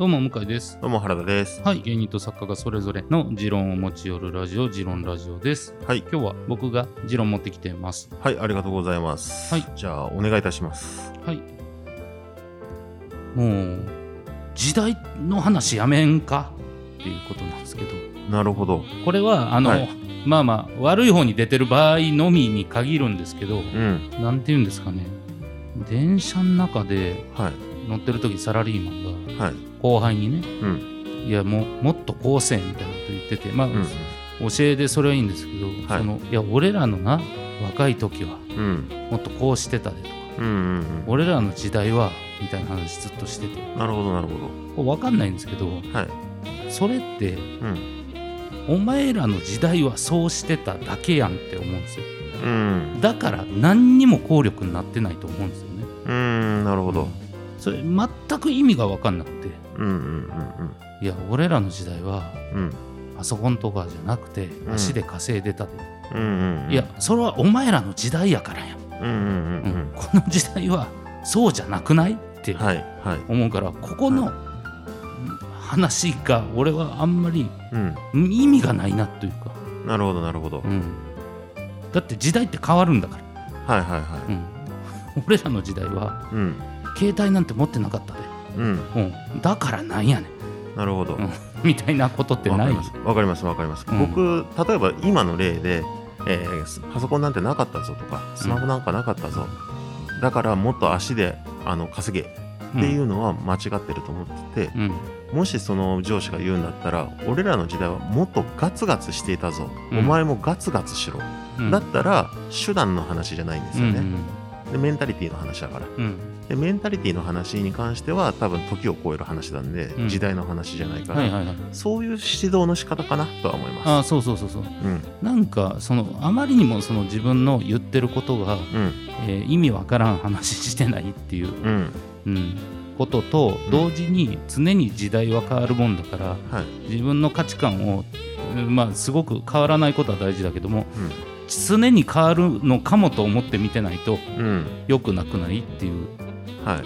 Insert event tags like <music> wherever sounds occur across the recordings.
どうも向井ですどうも原田です。はい芸人と作家がそれぞれの持論を持ち寄るラジオ持論ラジオですはい。今日は僕が持論持ってきてますはい、ありがとうございます。はい。じゃあ、お願いいたします。はいもう時代の話やめんか？っていうことなんですけどなるほど。これはあの、はいまあまあ悪い方に出てる場合のみに限るんですけどうん。なんて言うんですかね電車の中ではい。乗ってる時サラリーマンがはい。後輩にねうん。いやもうもっとこうせえみたいなこと言っててまあ、うん。教えでそれはいいんですけど、はいそのいや俺らのな若い時はうん。もっとこうしてたでとかうん。うん。俺らの時代はみたいな話ずっとしててなるほど、なるほこれ分かんないんですけどど。はい。それってうん。お前らの時代はそうしてただけやんって思うんですようん。だから何にも効力になってないと思うんですよねうん。なるほど。それ全く意味が分かんなくてうん。うん。いや俺らの時代はうん。うん。パソコンとかじゃなくてん足で稼いでたで、うん。うん。いや、それはお前らの時代やからや、うん。うん。うん。うんこの時代はそうじゃなくないってはい。はい。思うからここの話が俺はあんまりうん。意味がないなというか、なるほど、なるほど。うん、だって時代って変わるんだから、はい。はい。はうん、<laughs> 俺らの時代はうん。携帯なんて持ってなかったで、うん。うん、だからなんやねんなるほど。うん <laughs> みたいなことってないわかります。わかります。わかります。うん僕、例えば今の例で、えーパソコンなんてなかったぞとか、スマホなんかなかったぞ。だからもっと足であの稼げっていうのは間違ってると思ってて、うんもしその上司が言うんだったら、俺らの時代はもっとガツガツしていたぞ。うんお前もガツガツしろ。うんだったら手段の話じゃないんですよね。で、メンタリティの話だから。うんうんで、メンタリティの話に関しては多分時を超える話なんで、うん時代の話じゃないから、はいはいはいそういう指導の仕方かなとは思います。ああそうそうそうそううん。なんかそのあまりにもその自分の言ってることが、うん。えー意味わからん話してないっていう、うん。うん、ことと同時に常に時代は変わるもんだからはい。自分の価値観を、うんまあ、すごく変わらないことは大事だけどもうん。常に変わるのかもと思って見てないとうん。良くなくないっていうはい。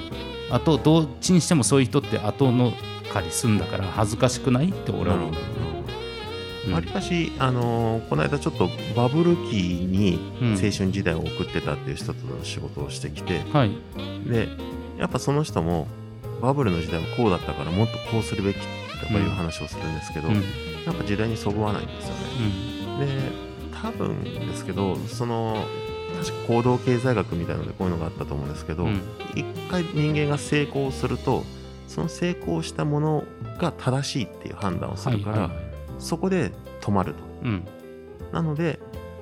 あとどっちにしてもそういう人って後の借りすんだから恥ずかしくないって俺は思う。わりかし、あのーこの間ちょっとバブル期にうん。青春時代を送ってたっていう人との仕事をしてきて、はい。で、やっぱその人も、バブルの時代はこうだったからもっとこうするべきとかいう話をするんですけど、うん。なんか時代にそぐわないんですよね。で、多分ですけど、その、行動経済学みたいなのでこういうのがあったと思うんですけど、うん。一回人間が成功すると、その成功したものが正しいっていう判断をするから、はいはいはい。そこで止まると。うん。なので、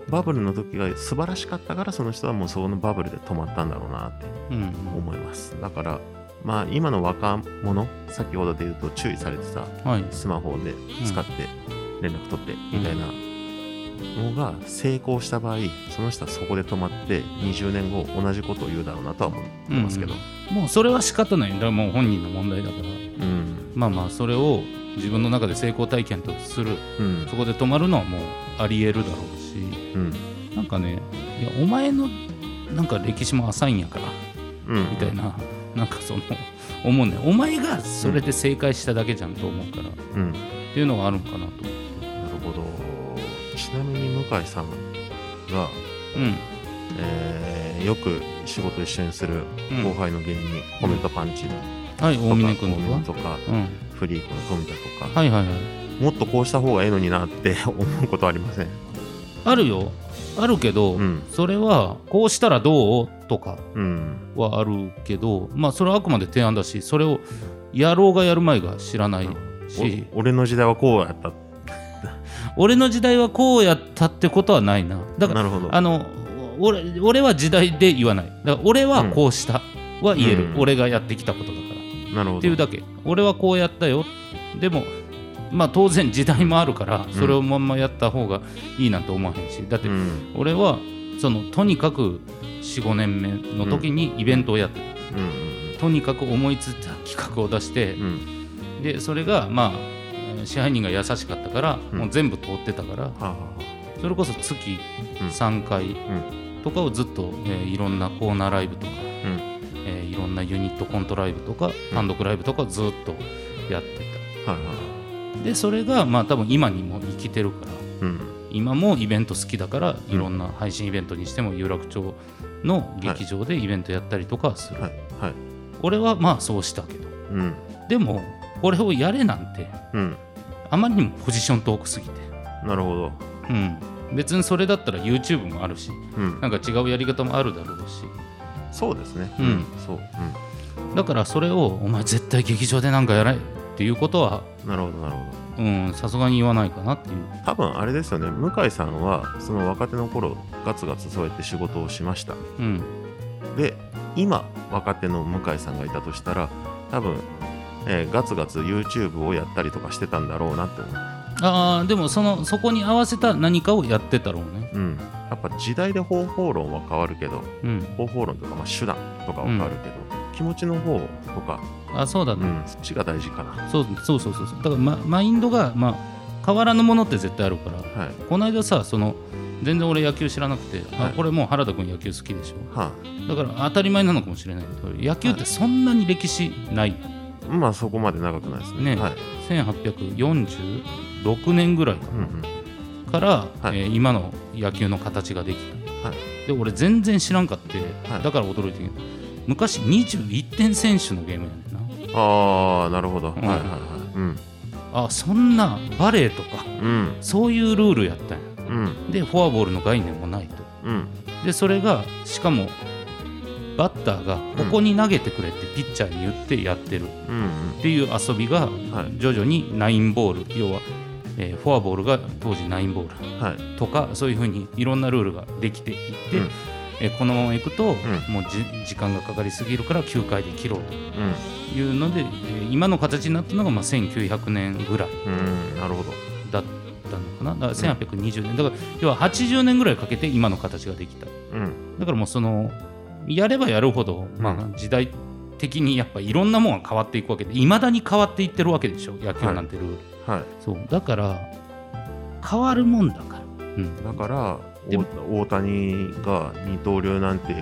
バブルの時が素晴らしかったから、その人はもうそのバブルで止まったんだろうなってうん思います。だから、まあ、今の若者、先ほどで言うと注意されてたはい。スマホで使って連絡取ってみたいなのが成功した場合、その人はそこで止まって20年後同じことを言うだろうなとは思いますけど。もうそれは仕方ないだからもう本人の問題だからうん。まあまあそれを自分の中で成功体験とするうん。そこで止まるのはもうありえるだろうしうん。なんかねいやお前のなんか歴史も浅いんやからうん。みたいな、なんかその思うねお前がそれで正解しただけじゃんと思うから、っうん。ていうのがあるんかなと思って。ちなみに向井さんが、うん。えーよく仕事一緒にするうん。後輩の芸人にコメントパンチとはいか、大峰君とか？とか、うん。フリークの富田とか、はいはいはい。もっとこうした方がええのになって <laughs> 思うことありません？あるよ。あるけど、うん。それはこうしたらどう？とかうん。はあるけどまあそれはあくまで提案だしそれをやろうがやる前が知らないし、お俺の時代はこうやった。俺の時代はこうやったってことはないなだから。あの俺俺は時代で言わないだから俺はこうしたは言える、うん俺がやってきたことだからなるほど。っていうだけ俺はこうやったよでもまあ当然時代もあるからそれをまんまやった方がいいなんて思わへんしだってうん。俺はそのとにかく45年目の時にイベントをやってる、うん。とにかく思いついた企画を出してうん。うん。でそれがまあえー支配人が優しかったから、うん。もう全部通ってたからそれこそ月うん3回うん。とかをずっと、えーいろんなコーナーライブとか、うん。えーいろんなユニットコントライブとか単独ライブとかをずっとやってた。でそれがまあ多分今にも生きてるからうん。今もイベント好きだからいろんな配信イベントにしても有楽町の劇場でイベントやったりとかはする、俺はまあそうしたけど。うん。でもこれをやれなんてうんあまりにもポジション遠くすぎて、なるほど。うん、別にそれだったら YouTube もあるしうん。なんか違うやり方もあるだろうし。そうですね。うん。そう。だからそれをお前絶対劇場でなんかやれっていうことはうんなるほどなるほど。うんさすがに言わないかなっていう。多分あれですよね。向井さんはその若手の頃ガツガツそうやって仕事をしました。うん。で今若手の向井さんがいたとしたら多分、えーガツガツ YouTube をやったりとかしてたんだろうなって思う。ああでもそのそこに合わせた何かをやってたろうね。うん。やっぱ時代で方法論は変わるけどうん。方法論とかまあ手段とかは変わるけど、気持ちの方とか、あそうだね、うん、そっちが大事かな。そうそうそうそうだから、ま、マインドが、まあ、変わらぬものって絶対あるからはい。この間さその全然俺野球知らなくて、はい。あこれもう原田君野球好きでしょ。はだから当たり前なのかもしれないけど野球ってそんなに歴史ない、い、まあそこまで長くないですね。ね。はい。1846年ぐらいかうんうん。から、はい。えー今の野球の形ができた、はい。で俺全然知らんかって、はい。だから驚いてる昔21点選手のゲームやねんな。ああなるほど、ん。はいはいはい。うん。あそんなバレーとかうん。そういうルールやったんや。うん。でフォアボールの概念もないと。うん。でそれがしかもバッターがここに投げてくれってピッチャーに言ってやってる。うんっていう遊びがはい。徐々にナインボール。要は、えーフォアボールが当時ナインボール。うんはい。とかそういうふうにいろんなルールができていって、うん。えーこのままいくと、ん。もうじ時間がかかりすぎるから9回で切ろううん。というので、えー今の形になったのがまあ1900年ぐらい。うん。なるほど。だったのかな。だから1820年。だから要は80年ぐらいかけて今の形ができた。うん。だからもうそのやればやるほど、まあ、時代的にやっぱいろんなものが変わっていくわけでいまだに変わっていってるわけでしょ野球なんてルール、はい。そう。だから変わるもんだから、うん、だから大大谷が二刀流なんて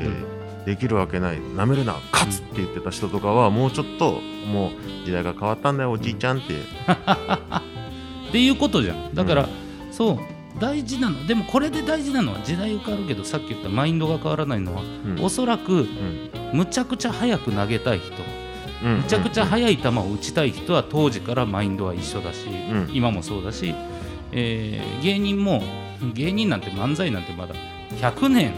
できるわけない。なめるな勝つって言ってた人とかはもうちょっともう時代が変わったんだよおじいちゃんって。<laughs> っていうことじゃん。だから、そう大事なの。でもこれで大事なのは時代が変わるけどさっき言ったマインドが変わらないのは、うん。おそらくうんむちゃくちゃ速く投げたい人。うん。むちゃくちゃ速い球を打ちたい人は当時からマインドは一緒だし、ん。今もそうだし、えー芸人も芸人なんて漫才なんてまだ100年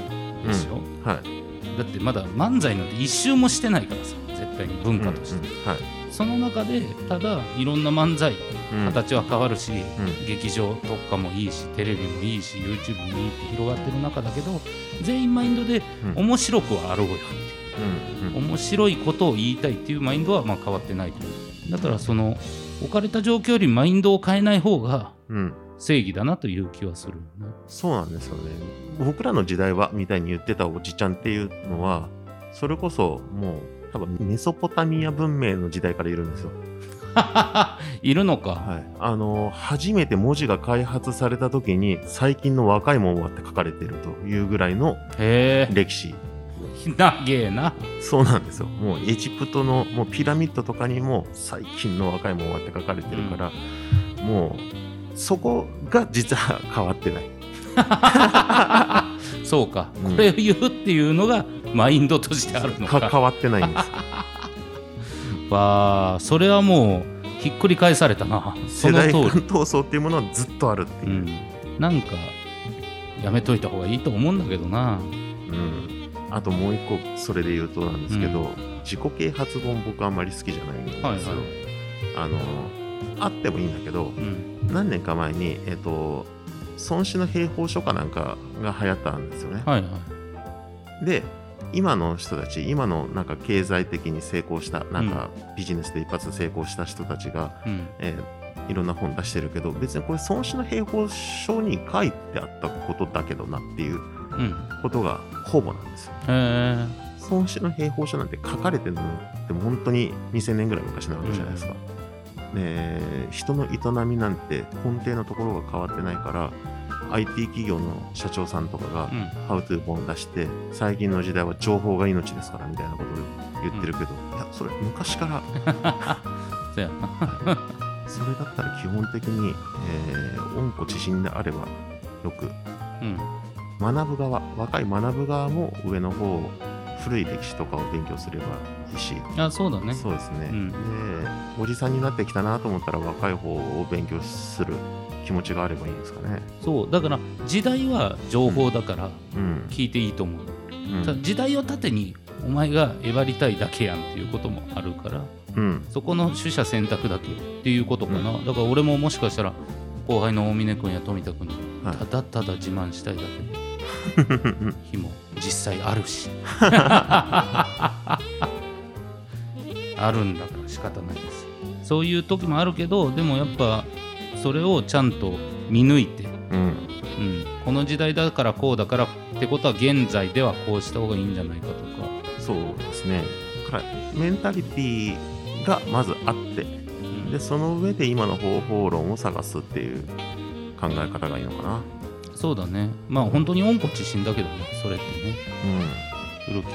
ですよ、はい。だってまだ漫才なんて一周もしてないからさ絶対に文化として、はいその中でただいろんな漫才うん。形は変わるし、うん。劇場特化もいいしテレビもいいし YouTube もいいって広がってる中だけど全員マインドでうん。面白くはあろうよっていう。うんうん。面白いことを言いたいっていうマインドはまあ変わってないとだからその置かれた状況よりマインドを変えない方がうん。正義だなという気はするよね。そうなんですよね。僕らの時代はみたいに言ってたおじちゃんっていうのはそれこそもう多分メソポタミア文明の時代からいるんですよ。<laughs> いるのか、はい、あの初めて文字が開発された時に最近の若いもんはって書かれてるというぐらいのへ歴史。えなげえな。そうなんですよ。もうエジプトのもうピラミッドとかにも最近の若いもんはって書かれてるから、もうそこが実は変わってない <laughs> そうか、うん。これを言うっていうのがマインドとしてあるのか。か変わってないんです。<laughs> わあそれはもうひっくり返されたな。そ世代間闘争っていうものはずっとあるっていう、うん、なんかやめといた方がいいと思うんだけどな。うん。あともう一個それで言うとなんですけど、自己啓発本僕あんまり好きじゃないんですよ、はいはい。あのあってもいいんだけどうん。何年か前にえっ、と孫子の兵法書かなんかが流行ったんですよね、はいはい。で今の人たち今のなんか経済的に成功したなんかビジネスで一発成功した人たちが、うん。えーいろんな本出してるけど別にこれ孫子の兵法書に書いてあったことだけどなっていううん。ことがほぼなんですよ。へえ孫子の兵法書なんて書かれてるのって本当に2000年ぐらい昔なわけじゃないですか。で人の営みなんて根底のところが変わってないから IT 企業の社長さんとかがうん「ハウトゥー本出して最近の時代は情報が命ですからみたいなことを言ってるけど、いやそれ昔から。<laughs> そうやな。それだったら基本的に、えー、温故知新であればよく。うん。学ぶ側若い学ぶ側も上の方古い歴史とかを勉強すればいいし、あそうだね。そうですね、うん。でおじさんになってきたなと思ったら若い方を勉強する気持ちがあればいいですかね。そう。だから時代は情報だからうん、聞いていいと思う、うん。ただ時代を盾にお前がえばりたいだけやんっていうこともあるからうん。そこの取捨選択だけっていうことかな、だから俺ももしかしたら後輩の大峰君や富田君にはい。ただただ自慢したいだけ。で <laughs> 日も実際あるし。<laughs> あるんだから仕方ないです。そういう時もあるけどでもやっぱそれをちゃんと見抜いて、うん。うん、この時代だからこうだからってことは現在ではこうした方がいいんじゃないかとか。そうですね。だからメンタリティがまずあってうん。でその上で今の方法論を探すっていう考え方がいいのかなそうだね。まあ本当に温故知新だけどねそれってね。うん。古きを持っ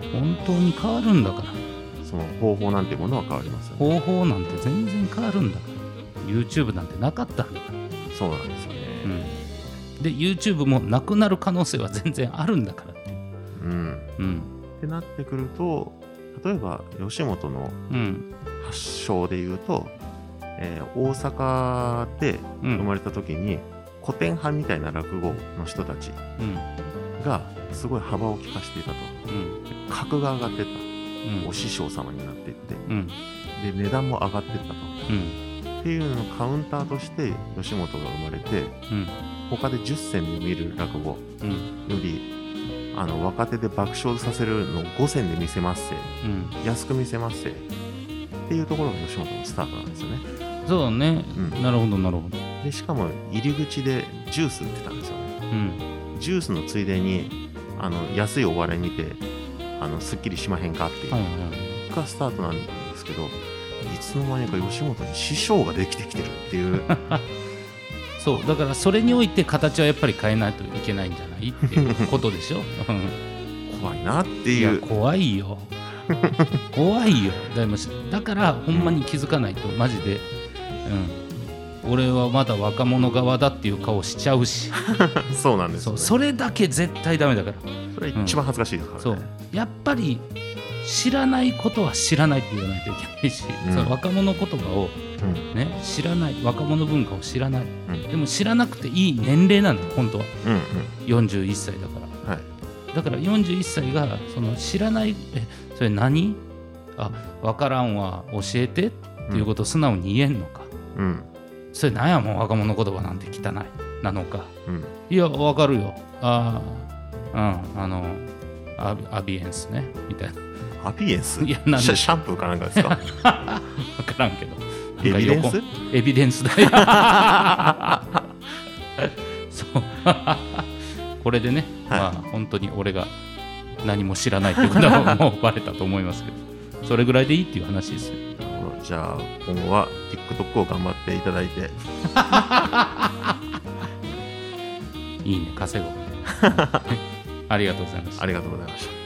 て本当に変わるんだから。その方法なんてものは変わりますよね。方法なんて全然変わるんだから。YouTube なんてなかったんだから、そうなんですよね。うん、で YouTube もなくなる可能性は全然あるんだから。っていううん。うん。ってなってくると例えば吉本のうん。発祥でいうと、えー大阪でうん生まれた時に古典派みたいな落語の人たちうん。がすごい幅を利かしていたと。うん。格が上がってった。うん。お師匠様になっていって。うん。で値段も上がってったと。うん。っていうののカウンターとして吉本が生まれてうん。他で10銭で見る落語。うん。よりあの若手で爆笑させるのを5銭で見せますせ。うん。安く見せますせ。っていうところが吉本のスタートなんですよね。そうだね、うん。なるほどなるほどでしかも入り口でジュース売ってたんですよね。うん。ジュースのついでにあの安いお笑い見てあのすっきりしまへんかっていう。はいがスタートなんですけどいつの間にか吉本に師匠ができてきてるっていう。<laughs> そうだからそれにおいて形はやっぱり変えないといけないんじゃないっていう <laughs> ことでしょ？うん。怖いなっていう。怖いよ。<laughs> 怖いよ。だからほんまに気づかないとマジで、うん、俺はまだ若者側だっていう顔しちゃうし。<laughs> そうなんですよ、ね、それだけ絶対ダメだから。それ一番恥ずかしいですからね、そう。やっぱり知らないことは知らないって言わないといけないし、うん。その若者言葉を、ね、知らない若者文化を知らない、うん。でも知らなくていい年齢なんだよ本当は。うんうん。41歳だから。はい。だから41歳がその知らないえそれ何？あ分からんわ教えてっていうことを素直に言えんのか、うんそれなんやもん若者言葉なんて汚いなのか。うん。いや分かるよ。ああうんあのアビアビエンスねみたいな。アピエンス？いやなんで？シャンプーかなんかですか？<laughs> 分からんけど。エビデンス？エビデンスだよ。<laughs> そう。<laughs> これでね、はい。まあ本当に俺が何も知らないっていうことはもうバレたと思いますけど。それぐらいでいいっていう話ですよじゃあ今後は TikTok を頑張っていただいて。<laughs> いいね稼ごう <laughs> ありがとうございました。ありがとうございました